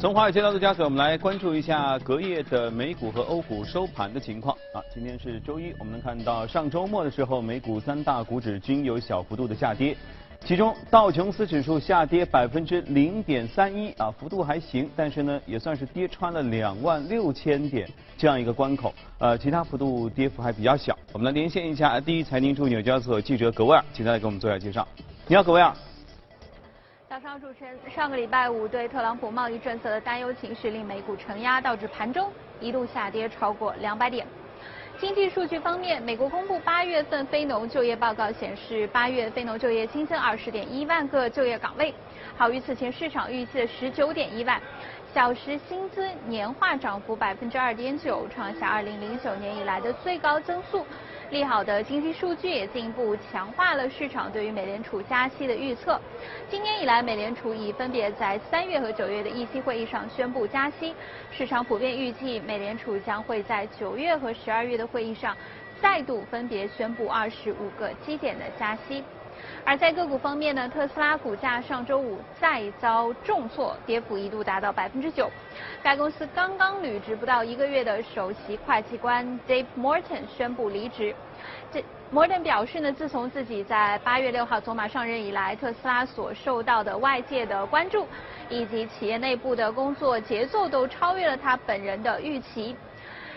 从华尔街到陆家嘴，我们来关注一下隔夜的美股和欧股收盘的情况。啊，今天是周一，我们能看到上周末的时候，美股三大股指均有小幅度的下跌，其中道琼斯指数下跌百分之零点三一，啊，幅度还行，但是呢，也算是跌穿了两万六千点这样一个关口。呃，其他幅度跌幅还比较小。我们来连线一下第一财经驻纽交所记者葛威尔，请他来给我们做一下介绍。你好，葛威尔。早上主持人，上个礼拜五对特朗普贸易政策的担忧情绪令美股承压，导致盘中一度下跌超过两百点。经济数据方面，美国公布八月份非农就业报告显示，八月非农就业新增二十点一万个就业岗位，好于此前市场预期的十九点一万。小时薪资年化涨幅百分之二点九，创下二零零九年以来的最高增速。利好的经济数据也进一步强化了市场对于美联储加息的预测。今年以来，美联储已分别在三月和九月的议息会议上宣布加息，市场普遍预计美联储将会在九月和十二月的会议上再度分别宣布二十五个基点的加息。而在个股方面呢，特斯拉股价上周五再遭重挫，跌幅一度达到百分之九。该公司刚刚履职不到一个月的首席会计官 Dave Morton 宣布离职。这 Morton 表示呢，自从自己在八月六号走马上任以来，特斯拉所受到的外界的关注，以及企业内部的工作节奏都超越了他本人的预期。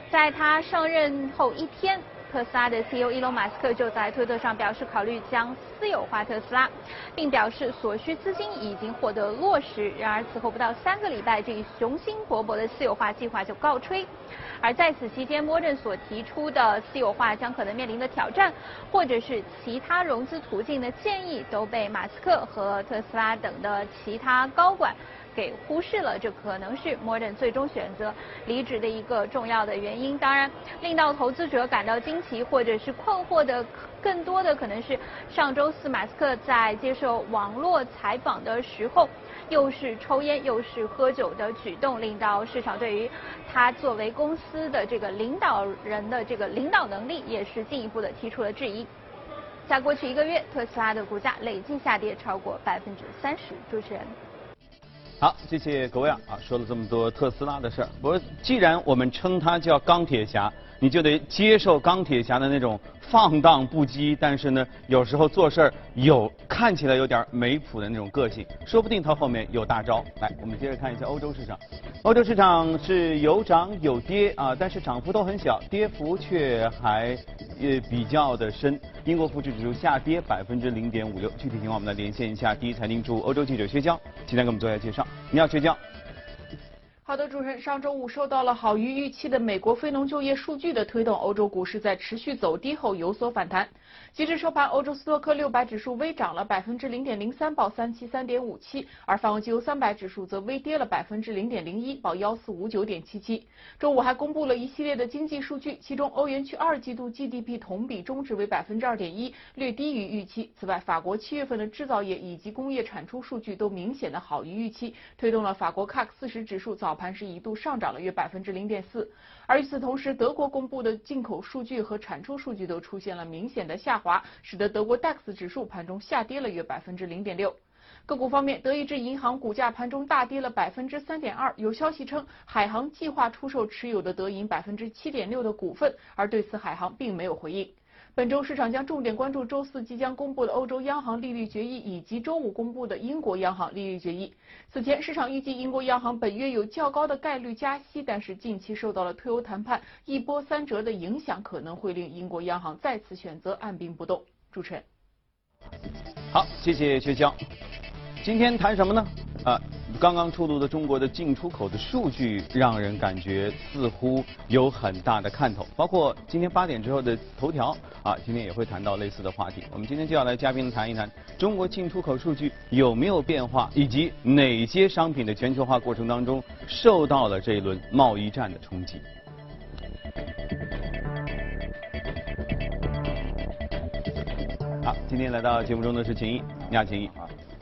在他上任后一天。特斯拉的 CEO 伊隆马斯克就在推特上表示，考虑将私有化特斯拉，并表示所需资金已经获得落实。然而，此后不到三个礼拜，这一雄心勃勃的私有化计划就告吹。而在此期间，摩根所提出的私有化将可能面临的挑战，或者是其他融资途径的建议，都被马斯克和特斯拉等的其他高管。给忽视了，这可能是摩根最终选择离职的一个重要的原因。当然，令到投资者感到惊奇或者是困惑的，更多的可能是上周四马斯克在接受网络采访的时候，又是抽烟又是喝酒的举动，令到市场对于他作为公司的这个领导人的这个领导能力，也是进一步的提出了质疑。在过去一个月，特斯拉的股价累计下跌超过百分之三十。主持人。好，谢谢各位啊！说了这么多特斯拉的事儿，不过既然我们称它叫钢铁侠，你就得接受钢铁侠的那种放荡不羁，但是呢，有时候做事儿有看起来有点没谱的那种个性，说不定他后面有大招。来，我们接着看一下欧洲市场，欧洲市场是有涨有跌啊，但是涨幅都很小，跌幅却还呃比较的深。英国富时指数下跌百分之零点五六，具体情况我们来连线一下第一财经驻欧洲记者薛娇，今天给我们做一下介绍。你好，薛娇。好的，主持人，上周五受到了好于预期的美国非农就业数据的推动，欧洲股市在持续走低后有所反弹。截至收盘，欧洲斯托克六百指数微涨了百分之零点零三，报三七三点五七；而泛欧机油三百指数则微跌了百分之零点零一，报幺四五九点七七。周五还公布了一系列的经济数据，其中欧元区二季度 GDP 同比终值为百分之二点一，略低于预期。此外，法国七月份的制造业以及工业产出数据都明显的好于预期，推动了法国 CAC 四十指数早。盘是一度上涨了约百分之零点四，而与此同时，德国公布的进口数据和产出数据都出现了明显的下滑，使得德国 DAX 指数盘中下跌了约百分之零点六。个股方面，德意志银行股价盘中大跌了百分之三点二，有消息称海航计划出售持有的德银百分之七点六的股份，而对此海航并没有回应。本周市场将重点关注周四即将公布的欧洲央行利率决议，以及周五公布的英国央行利率决议。此前，市场预计英国央行本月有较高的概率加息，但是近期受到了脱欧谈判一波三折的影响，可能会令英国央行再次选择按兵不动。主持人，好，谢谢薛江。今天谈什么呢？啊，刚刚出炉的中国的进出口的数据，让人感觉似乎有很大的看头。包括今天八点之后的头条，啊，今天也会谈到类似的话题。我们今天就要来嘉宾谈一谈中国进出口数据有没有变化，以及哪些商品的全球化过程当中受到了这一轮贸易战的冲击。好，今天来到节目中的是秦毅，你好，秦毅。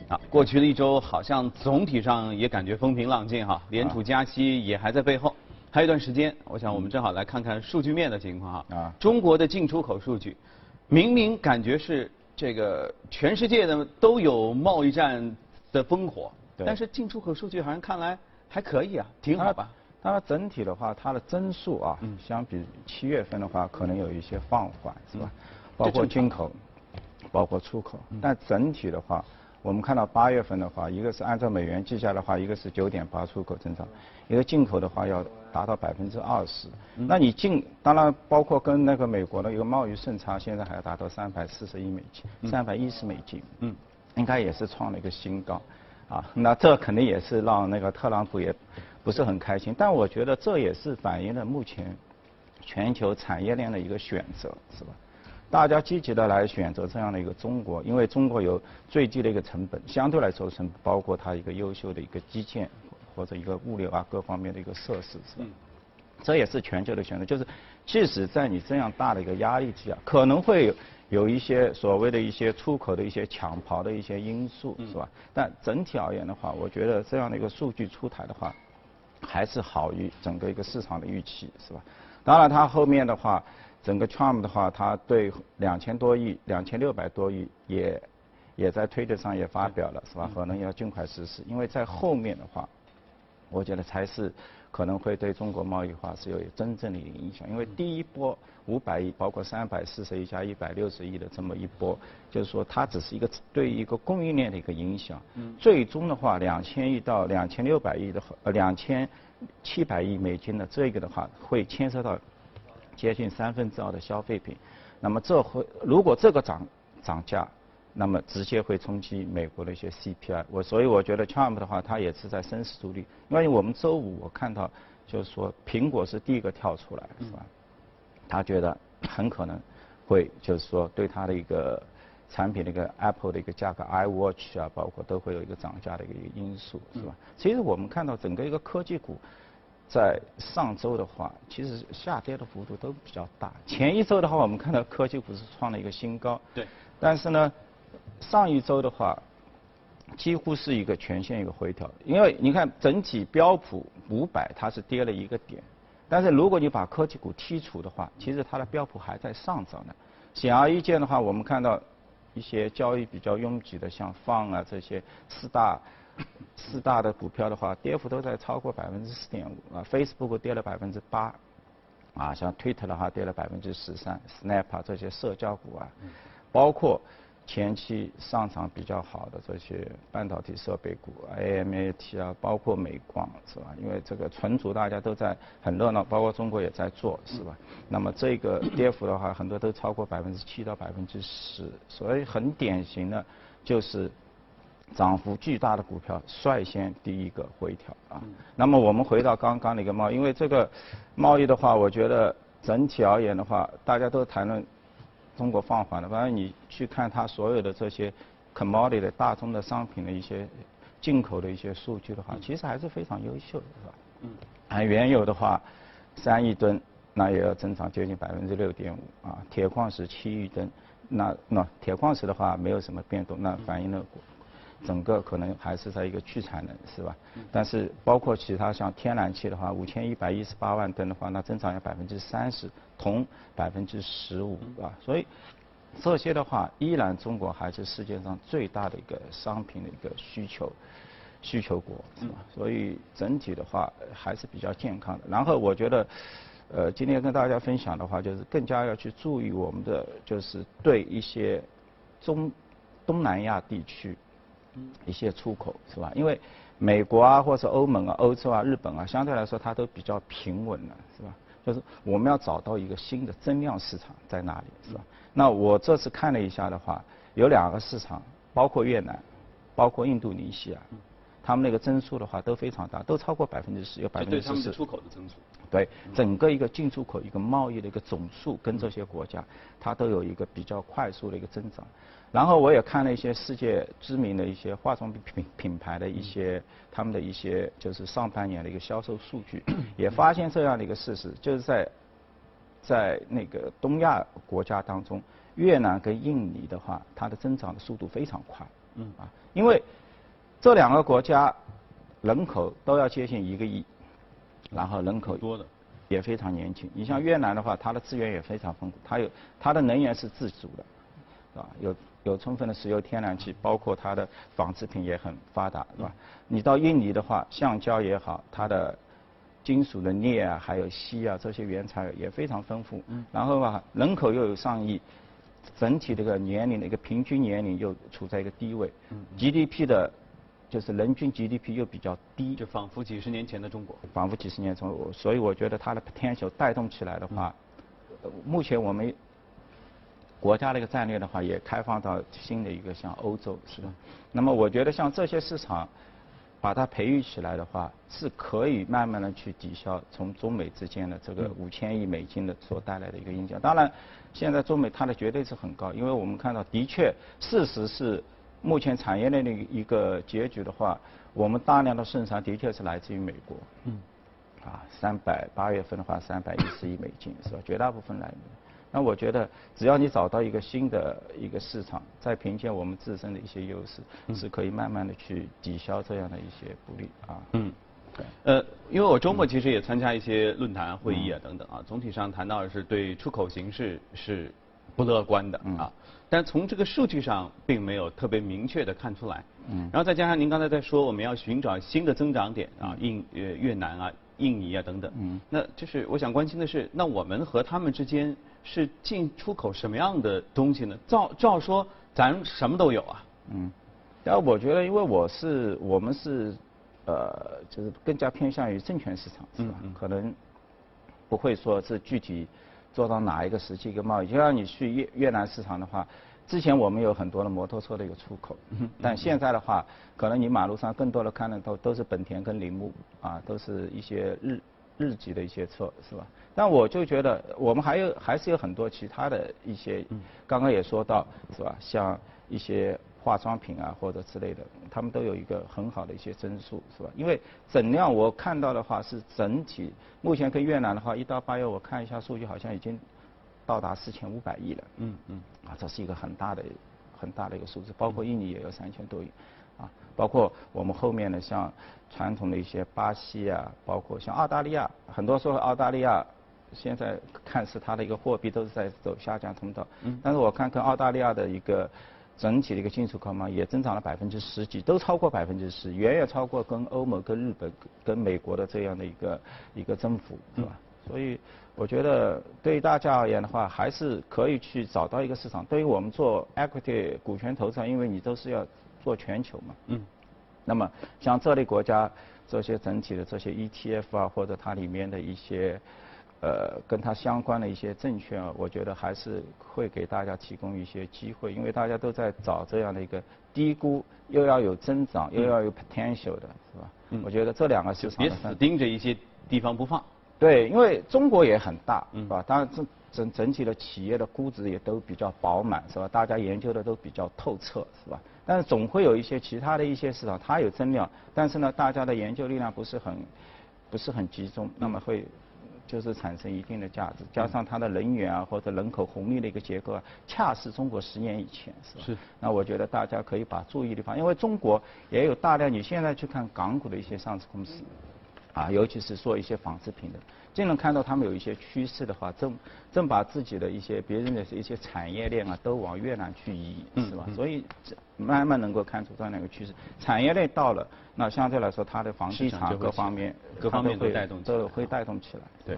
啊，过去的一周好像总体上也感觉风平浪静哈，联储加息也还在背后，还有一段时间，我想我们正好来看看数据面的情况哈。啊，中国的进出口数据，明明感觉是这个全世界的都有贸易战的烽火，但是进出口数据好像看来还可以啊，挺好吧。当然整体的话，它的增速啊，相比七月份的话，可能有一些放缓，是吧？包括进口，包括出口。但整体的话，我们看到八月份的话，一个是按照美元计价的话，一个是九点八出口增长，一个进口的话要达到百分之二十。那你进，当然包括跟那个美国的一个贸易顺差，现在还要达到三百四十亿美金，三百一十美金，嗯，应该也是创了一个新高。啊，那这肯定也是让那个特朗普也不是很开心，但我觉得这也是反映了目前全球产业链的一个选择，是吧？大家积极的来选择这样的一个中国，因为中国有最低的一个成本，相对来说成本包括它一个优秀的一个基建或者一个物流啊各方面的一个设施，是吧？这也是全球的选择，就是即使在你这样大的一个压力之下，可能会有。有一些所谓的一些出口的一些抢跑的一些因素，是吧？但整体而言的话，我觉得这样的一个数据出台的话，还是好于整个一个市场的预期，是吧？当然，它后面的话，整个 Trump 的话，它对两千多亿、两千六百多亿也也在推特上也发表了，是吧？可能要尽快实施，因为在后面的话，我觉得才是。可能会对中国贸易化是有真正的影响，因为第一波五百亿，包括三百四十亿加一百六十亿的这么一波，就是说它只是一个对一个供应链的一个影响。嗯。最终的话，两千亿到两千六百亿的呃两千七百亿美金的这个的话，会牵涉到接近三分之二的消费品。那么这会如果这个涨涨价。那么直接会冲击美国的一些 CPI，我所以我觉得 Trump 的话，他也是在深思熟虑。因为我们周五我看到，就是说苹果是第一个跳出来，是吧？他觉得很可能会就是说对他的一个产品的一个 Apple 的一个价格，iWatch 啊，包括都会有一个涨价的一个因素，是吧？其实我们看到整个一个科技股在上周的话，其实下跌的幅度都比较大。前一周的话，我们看到科技股是创了一个新高，对，但是呢。上一周的话，几乎是一个全线一个回调，因为你看整体标普五百它是跌了一个点，但是如果你把科技股剔除的话，其实它的标普还在上涨呢。显而易见的话，我们看到一些交易比较拥挤的，像放啊这些四大 四大的股票的话，跌幅都在超过百分之四点五啊，Facebook 跌了百分之八，啊，像 Twitter 的话跌了百分之十三，Snap 啊这些社交股啊，包括。前期上涨比较好的这些半导体设备股，AMAT 啊，包括美光是吧？因为这个存储大家都在很热闹，包括中国也在做是吧？那么这个跌幅的话，很多都超过百分之七到百分之十，所以很典型的，就是涨幅巨大的股票率先第一个回调啊。那么我们回到刚刚那个贸易，因为这个贸易的话，我觉得整体而言的话，大家都谈论。中国放缓了，反正你去看它所有的这些 commodity 的大宗的商品的一些进口的一些数据的话，其实还是非常优秀的，是吧？嗯。按原油的话，三亿吨，那也要增长接近百分之六点五啊。铁矿石七亿吨，那那铁矿石的话没有什么变动，那反映了。整个可能还是在一个去产能，是吧？但是包括其他像天然气的话，五千一百一十八万吨的话，那增长要百分之三十，铜百分之十五啊。所以这些的话，依然中国还是世界上最大的一个商品的一个需求需求国，是吧？所以整体的话还是比较健康的。然后我觉得，呃，今天跟大家分享的话，就是更加要去注意我们的，就是对一些中东南亚地区。一些出口是吧？因为美国啊，或者欧盟啊、欧洲啊、日本啊，相对来说它都比较平稳了，是吧？就是我们要找到一个新的增量市场在那里，是吧？那我这次看了一下的话，有两个市场，包括越南，包括印度尼西亚，他们那个增速的话都非常大，都超过百分之十，有百分之十四。出口的增速。对，整个一个进出口一个贸易的一个总数跟这些国家，它都有一个比较快速的一个增长。然后我也看了一些世界知名的一些化妆品品品牌的一些他们的一些就是上半年的一个销售数据，也发现这样的一个事实，就是在在那个东亚国家当中，越南跟印尼的话，它的增长的速度非常快，嗯啊，因为这两个国家人口都要接近一个亿，然后人口多的也非常年轻。你像越南的话，它的资源也非常丰富，它有它的能源是自主的。是吧？有有充分的石油天然气，包括它的纺织品也很发达，是吧？你到印尼的话，橡胶也好，它的金属的镍啊，还有锡啊，这些原材料也非常丰富。嗯。然后吧，人口又有上亿，整体这个年龄的一个平均年龄又处在一个低位。嗯。GDP 的，就是人均 GDP 又比较低。就仿佛几十年前的中国。仿佛几十年前，所以我觉得它的 potential 带动起来的话，目前我们。国家的一个战略的话，也开放到新的一个像欧洲，是吧？那么我觉得像这些市场，把它培育起来的话，是可以慢慢的去抵消从中美之间的这个五千亿美金的所带来的一个影响。当然，现在中美它的绝对是很高，因为我们看到的确，事实是目前产业链的一个结局的话，我们大量的生产的确是来自于美国。嗯。啊，三百八月份的话，三百一十亿美金是吧？绝大部分来源。那我觉得，只要你找到一个新的一个市场，再凭借我们自身的一些优势，是可以慢慢的去抵消这样的一些不利啊。嗯，对。呃，因为我周末其实也参加一些论坛会议啊等等啊，总体上谈到的是对出口形势是不乐观的啊，但从这个数据上并没有特别明确的看出来。嗯。然后再加上您刚才在说我们要寻找新的增长点啊，印呃越南啊、印尼啊等等。嗯。那就是我想关心的是，那我们和他们之间。是进出口什么样的东西呢？照照说，咱什么都有啊。嗯，然后我觉得，因为我是我们是，呃，就是更加偏向于证券市场，是吧？可能不会说是具体做到哪一个时期一个贸易。就像你去越越南市场的话，之前我们有很多的摩托车的一个出口，但现在的话，可能你马路上更多的看得到都是本田跟铃木啊，都是一些日日籍的一些车，是吧？但我就觉得，我们还有还是有很多其他的一些，刚刚也说到，是吧？像一些化妆品啊或者之类的，他们都有一个很好的一些增速，是吧？因为整量我看到的话是整体，目前跟越南的话，一到八月我看一下数据，好像已经到达四千五百亿了。嗯嗯。啊，这是一个很大的很大的一个数字，包括印尼也有三千多亿。啊，包括我们后面的像传统的一些巴西啊，包括像澳大利亚，很多时候澳大利亚。现在看似它的一个货币都是在走下降通道，嗯，但是我看跟澳大利亚的一个整体的一个进出口嘛，也增长了百分之十几，都超过百分之十，远远超过跟欧盟、跟日本、跟美国的这样的一个一个增幅，是吧？所以我觉得对于大家而言的话，还是可以去找到一个市场。对于我们做 equity 股权投资，因为你都是要做全球嘛，嗯，那么像这类国家这些整体的这些 ETF 啊，或者它里面的一些。呃，跟它相关的一些证券，我觉得还是会给大家提供一些机会，因为大家都在找这样的一个低估又要有增长又要有 potential 的，是吧？嗯。我觉得这两个市场。别死盯着一些地方不放。对，因为中国也很大，是吧？当然整整整体的企业的估值也都比较饱满，是吧？大家研究的都比较透彻，是吧？但是总会有一些其他的一些市场，它有增量，但是呢，大家的研究力量不是很不是很集中，那么会。就是产生一定的价值，加上它的人员啊或者人口红利的一个结构啊，恰是中国十年以前，是吧？是。那我觉得大家可以把注意力放，因为中国也有大量，你现在去看港股的一些上市公司，啊，尤其是做一些纺织品的。就能看到他们有一些趋势的话，正正把自己的一些别人的一些产业链啊，都往越南去移，是吧？所以慢慢能够看出这样的一个趋势。产业链到了，那相对来说，它的房地产各方面各方面都带动，都会带动起来。对。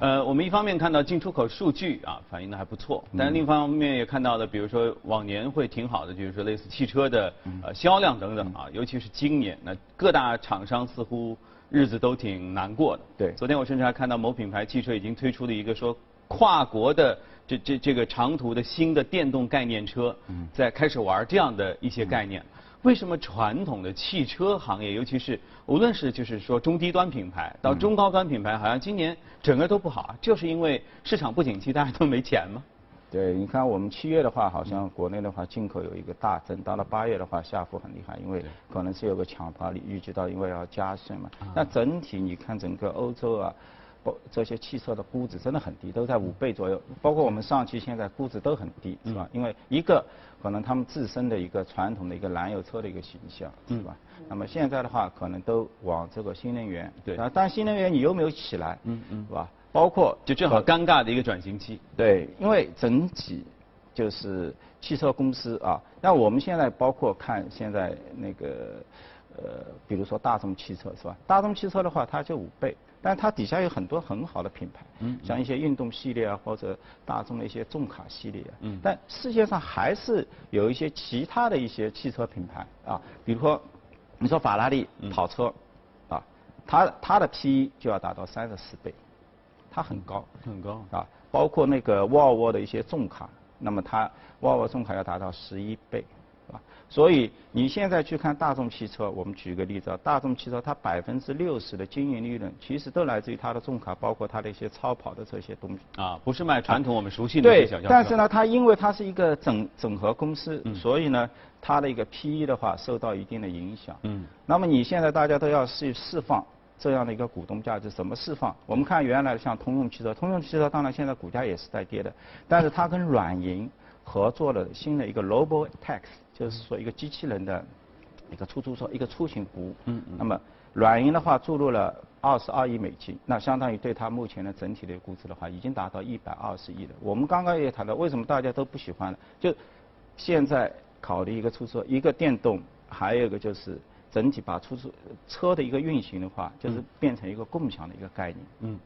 呃，我们一方面看到进出口数据啊，反映的还不错，但是另一方面也看到的，比如说往年会挺好的，就是说类似汽车的呃销量等等啊，尤其是今年，那各大厂商似乎。日子都挺难过的。对，昨天我甚至还看到某品牌汽车已经推出了一个说跨国的这这这个长途的新的电动概念车，在开始玩这样的一些概念。为什么传统的汽车行业，尤其是无论是就是说中低端品牌到中高端品牌，好像今年整个都不好，就是因为市场不景气，大家都没钱吗？对，你看我们七月的话，好像国内的话进口有一个大增，到了八月的话下幅很厉害，因为可能是有个抢包，预计到因为要加税嘛。那整体你看整个欧洲啊，包这些汽车的估值真的很低，都在五倍左右。包括我们上汽现在估值都很低，是吧？因为一个可能他们自身的一个传统的一个燃油车的一个形象，是吧？那么现在的话，可能都往这个新能源。对。啊，但新能源你又没有起来，嗯嗯，是吧？包括就正好尴尬的一个转型期。对，因为整体就是汽车公司啊。那我们现在包括看现在那个呃，比如说大众汽车是吧？大众汽车的话，它就五倍，但它底下有很多很好的品牌，嗯，像一些运动系列啊，或者大众的一些重卡系列啊，嗯，但世界上还是有一些其他的一些汽车品牌啊，比如说你说法拉利跑车，啊，它它的 P/E 就要达到三十四倍。它很高，很高啊！包括那个沃尔沃的一些重卡，那么它沃尔沃重卡要达到十一倍，啊，所以你现在去看大众汽车，我们举个例子啊，大众汽车它百分之六十的经营利润其实都来自于它的重卡，包括它的一些超跑的这些东西。啊，不是卖传统我们熟悉的对。但是呢，它因为它是一个整整合公司，所以呢，它的一个 PE 的话受到一定的影响。嗯。那么你现在大家都要去释放。这样的一个股东价值怎么释放？我们看原来像通用汽车，通用汽车当然现在股价也是在跌的，但是它跟软银合作了新的一个 Robo Tax，就是说一个机器人的一个出租车，一个出行服务。嗯嗯。那么软银的话注入了二十二亿美金，那相当于对它目前的整体的估值的话，已经达到一百二十亿了。我们刚刚也谈到，为什么大家都不喜欢呢？就现在考虑一个出租车，一个电动，还有一个就是。整体把出租车的一个运行的话，就是变成一个共享的一个概念。嗯。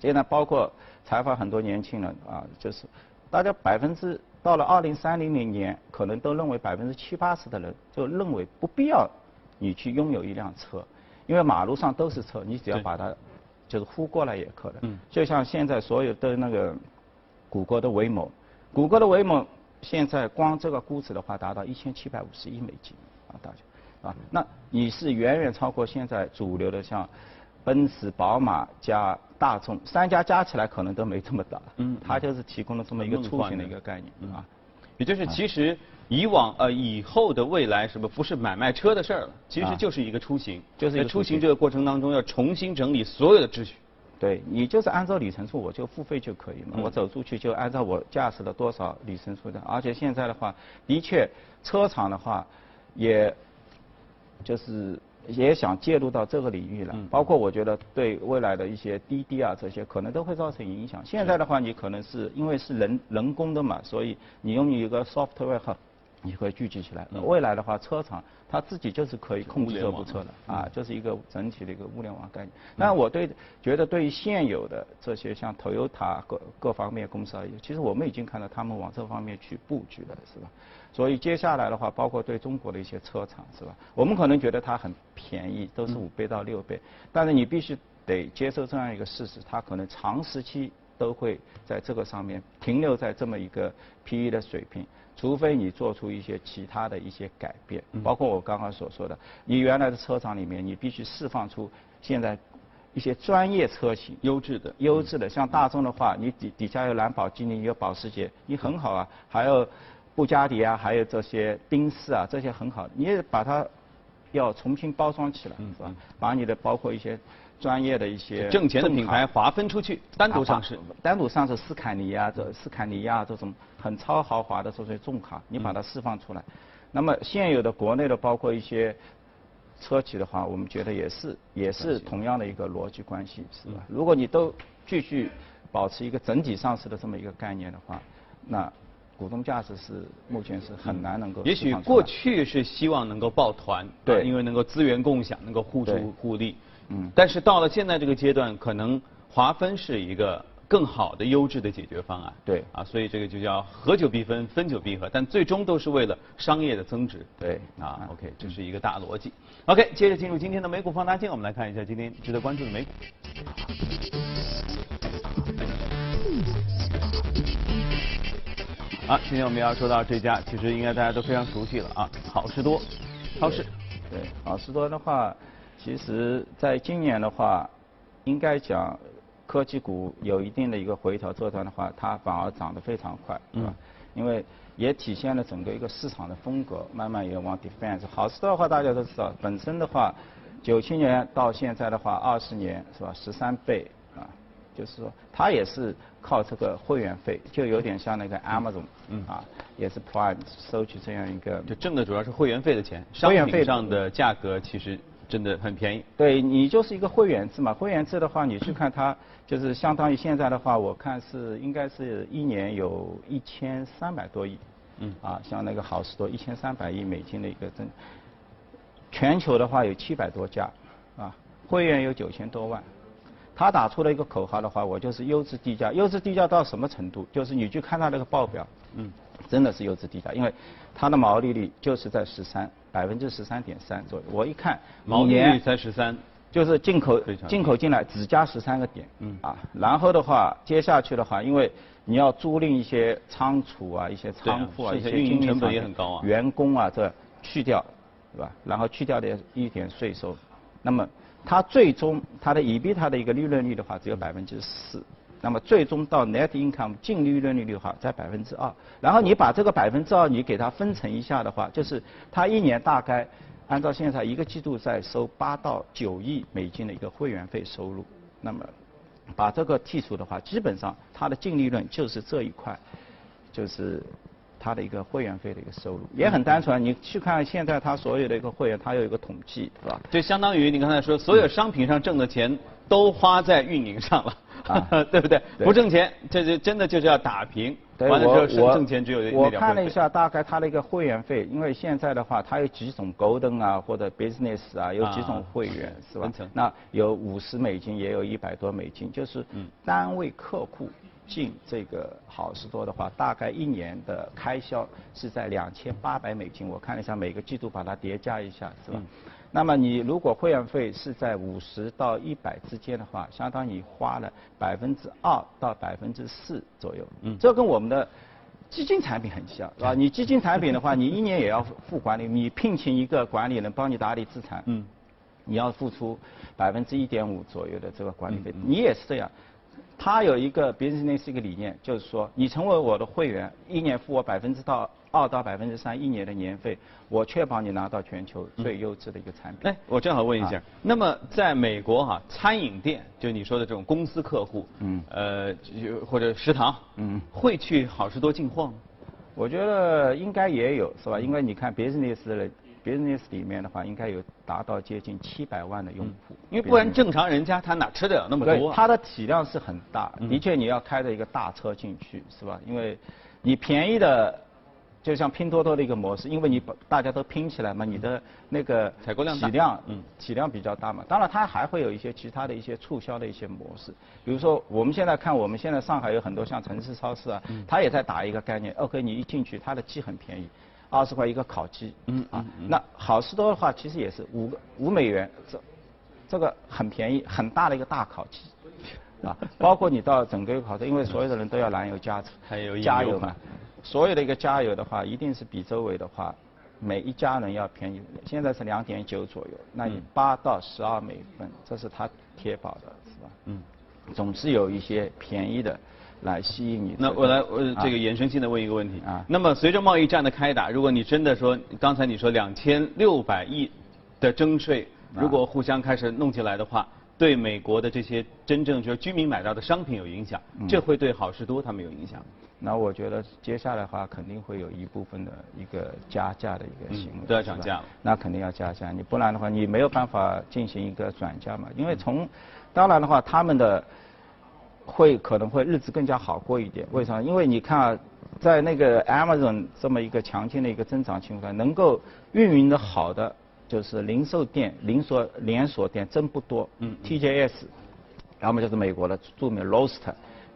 所以呢包括采访很多年轻人啊，就是大家百分之到了二零三零零年，可能都认为百分之七八十的人就认为不必要你去拥有一辆车，因为马路上都是车，你只要把它就是呼过来也可能。嗯。就像现在所有的那个谷歌的威猛，谷歌的威猛现在光这个估值的话达到一千七百五十亿美金啊，大家。啊，那你是远远超过现在主流的像奔驰、宝马加大众三家加起来可能都没这么大。嗯，它就是提供了这么一个出行的一个概念啊。也就是其实以往呃以后的未来什么不是买卖车的事儿了，其实就是一个出行，就是在出行这个过程当中要重新整理所有的秩序。对你就是按照里程数我就付费就可以嘛，我走出去就按照我驾驶了多少里程数的，而且现在的话，的确车厂的话也。就是也想介入到这个领域了，包括我觉得对未来的一些滴滴啊这些可能都会造成影响。现在的话，你可能是因为是人人工的嘛，所以你用一个 software 你会聚集起来。未来的话，车厂它自己就是可以控制这部车的啊，就是一个整体的一个物联网概念。那我对觉得对于现有的这些像 Toyota 各各方面公司而言，其实我们已经看到他们往这方面去布局了，是吧？所以接下来的话，包括对中国的一些车厂，是吧？我们可能觉得它很便宜，都是五倍到六倍，但是你必须得接受这样一个事实，它可能长时期都会在这个上面停留在这么一个 PE 的水平，除非你做出一些其他的一些改变，包括我刚刚所说的，你原来的车厂里面，你必须释放出现在一些专业车型，优质的，优质的，像大众的话，你底底下有兰博基尼，有保时捷，你很好啊，还有。布加迪啊，还有这些宾士啊，这些很好，你也把它要重新包装起来，是吧？把你的包括一些专业的一些挣钱的品牌划分出去，单独上市，单独上市斯堪尼亚，这斯堪尼亚这种很超豪华的这些重卡，你把它释放出来。那么现有的国内的包括一些车企的话，我们觉得也是也是同样的一个逻辑关系，是吧？如果你都继续保持一个整体上市的这么一个概念的话，那。股东价值是目前是很难能够。也许过去是希望能够抱团，对，因为能够资源共享，能够互助互利。嗯。但是到了现在这个阶段，可能划分是一个更好的优质的解决方案。对。啊，所以这个就叫合久必分，分久必合，但最终都是为了商业的增值。对。啊，OK，这是一个大逻辑。OK，接着进入今天的美股放大镜，我们来看一下今天值得关注的美股。啊，今天我们要说到这家，其实应该大家都非常熟悉了啊，好事多超市。对，好事多的话，其实在今年的话，应该讲科技股有一定的一个回调作战的话，它反而涨得非常快，是吧？因为也体现了整个一个市场的风格，慢慢也往 defense。好事多的话，大家都知道，本身的话，九七年到现在的话，二十年是吧？十三倍啊。就是说，它也是靠这个会员费，就有点像那个 Amazon，嗯啊，也是 Prime 收取这样一个，就挣的主要是会员费的钱，商品上的价格其实真的很便宜。对你就是一个会员制嘛，会员制的话，你去看它就是相当于现在的话，我看是应该是一年有一千三百多亿，嗯，啊，像那个好事多一千三百亿美金的一个增，全球的话有七百多家，啊，会员有九千多万。他打出了一个口号的话，我就是优质低价。优质低价到什么程度？就是你去看他那个报表，嗯，真的是优质低价，因为它的毛利率就是在十三百分之十三点三左右。我一看，毛利率才十三，就是进口进口进来只加十三个点，嗯啊，然后的话接下去的话，因为你要租赁一些仓储啊、一些仓库啊、一些运营成本也很高啊，员工啊这去掉，对吧？然后去掉的一点税收，那么。它最终它的 EBITDA 的一个利润率的话只有百分之四，那么最终到 net income 净利润率的话在百分之二，然后你把这个百分之二你给它分成一下的话，就是它一年大概按照现在一个季度在收八到九亿美金的一个会员费收入，那么把这个剔除的话，基本上它的净利润就是这一块，就是。他的一个会员费的一个收入也很单纯，你去看现在他所有的一个会员，他有一个统计，是吧？就相当于你刚才说，所有商品上挣的钱都花在运营上了，对不对？不挣钱，这就真的就是要打平。完了之后，挣钱只有我看了一下，大概他的一个会员费，因为现在的话，他有几种 Golden 啊，或者 Business 啊，有几种会员，是吧？那有五十美金，也有一百多美金，就是单位客户。进这个好事多的话，大概一年的开销是在两千八百美金。我看了一下，每个季度把它叠加一下，是吧？那么你如果会员费是在五十到一百之间的话，相当于花了百分之二到百分之四左右。嗯，这跟我们的基金产品很像，是吧？你基金产品的话，你一年也要付管理，你聘请一个管理人帮你打理资产，嗯，你要付出百分之一点五左右的这个管理费，你也是这样。他有一个 business 一个理念，就是说，你成为我的会员，一年付我百分之到二到百分之三一年的年费，我确保你拿到全球最优质的一个产品。哎，我正好问一下，那么在美国哈，餐饮店就你说的这种公司客户，嗯，呃，或者食堂，嗯，会去好事多进货吗？我觉得应该也有，是吧？因为你看 business 的。Business 里面的话，应该有达到接近七百万的用户，因为不然正常人家他哪吃得了那么多？它的体量是很大，的确你要开着一个大车进去，是吧？因为你便宜的，就像拼多多的一个模式，因为你把大家都拼起来嘛，你的那个采购量体量，嗯，体量比较大嘛。当然，它还会有一些其他的一些促销的一些模式，比如说我们现在看，我们现在上海有很多像城市超市啊，它也在打一个概念，OK，你一进去，它的鸡很便宜。二十块一个烤鸡，嗯啊，那好事多的话其实也是五个五美元，这这个很便宜，很大的一个大烤鸡，啊，包括你到整个一个烤车，因为所有的人都要燃油加加油嘛，所有的一个加油的话，一定是比周围的话每一家人要便宜，现在是两点九左右，那你八到十二美分，这是他贴保的，是吧？嗯，总是有一些便宜的。来吸引你。那我来，我，这个衍生性的问一个问题啊。那么随着贸易战的开打，如果你真的说，刚才你说两千六百亿的征税，如果互相开始弄起来的话，对美国的这些真正就是居民买到的商品有影响，这会对好事多他们有影响。那我觉得接下来的话，肯定会有一部分的一个加价的一个行为。都要涨价了。那肯定要加价，你不然的话，你没有办法进行一个转嫁嘛。因为从，当然的话，他们的。会可能会日子更加好过一点，为啥？因为你看啊，在那个 Amazon 这么一个强劲的一个增长情况下，能够运营的好的就是零售店、连锁连锁店真不多。嗯。TJS，要么就是美国的著名 Lost。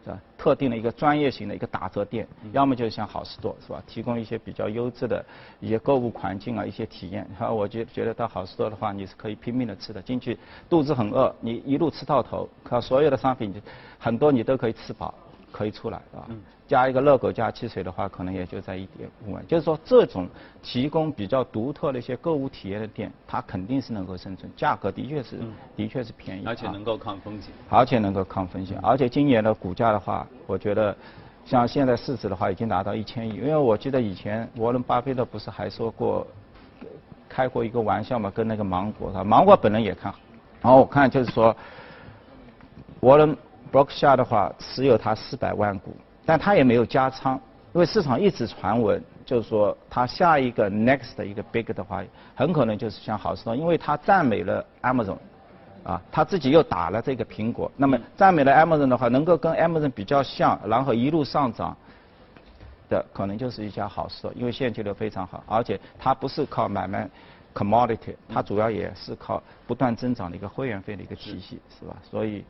是吧？特定的一个专业型的一个打折店，要么就是像好事多，是吧？提供一些比较优质的一些购物环境啊，一些体验。然 后我觉觉得到好事多的话，你是可以拼命的吃的，进去肚子很饿，你一路吃到头，看所有的商品很多你都可以吃饱。可以出来，是吧？加一个热狗加汽水的话，可能也就在一点五万。就是说，这种提供比较独特的一些购物体验的店，它肯定是能够生存，价格的确是，的确是便宜，而且能够抗风险，而且能够抗风险，而且今年的股价的话，我觉得，像现在市值的话，已经达到一千亿。因为我记得以前沃伦巴菲特不是还说过，开过一个玩笑嘛，跟那个芒果，芒果本人也看好。然后我看就是说，沃伦。B r o k s h a r 的话持有它四百万股，但他也没有加仓，因为市场一直传闻，就是说它下一个 next 的一个 big 的话，很可能就是像好事多，因为它赞美了 Amazon，啊，他自己又打了这个苹果，那么赞美了 Amazon 的话，能够跟 Amazon 比较像，然后一路上涨的，可能就是一家好事，因为现金流非常好，而且它不是靠买卖 commodity，它主要也是靠不断增长的一个会员费的一个体系，是吧？所以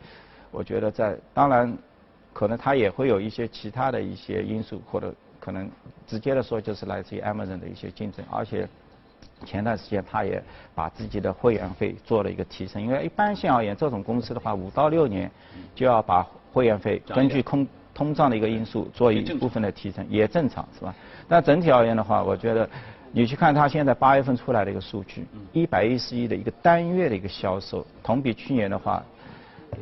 我觉得在当然。可能它也会有一些其他的一些因素，或者可能直接的说就是来自于 Amazon 的一些竞争，而且前段时间他也把自己的会员费做了一个提升，因为一般性而言，这种公司的话五到六年就要把会员费根据通通胀的一个因素做一部分的提升，也正常是吧？但整体而言的话，我觉得你去看它现在八月份出来的一个数据，一百一十亿的一个单月的一个销售，同比去年的话。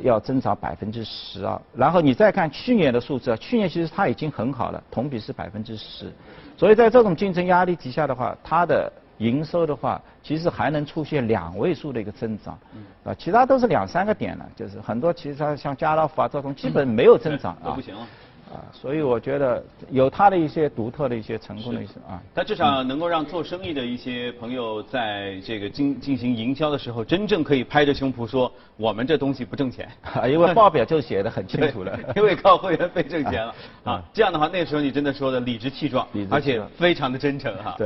要增长百分之十啊，然后你再看去年的数字啊，去年其实它已经很好了，同比是百分之十，所以在这种竞争压力底下的话，它的营收的话，其实还能出现两位数的一个增长，啊，其他都是两三个点了，就是很多其他像家乐福啊这种基本没有增长啊。不行了。啊，所以我觉得有它的一些独特的一些成功的一些啊，它至少能够让做生意的一些朋友在这个进进行营销的时候，真正可以拍着胸脯说我们这东西不挣钱，啊因为报表就写的很清楚了，因为靠会员费挣钱了。啊，这样的话那时候你真的说的理直气壮，而且非常的真诚哈。对。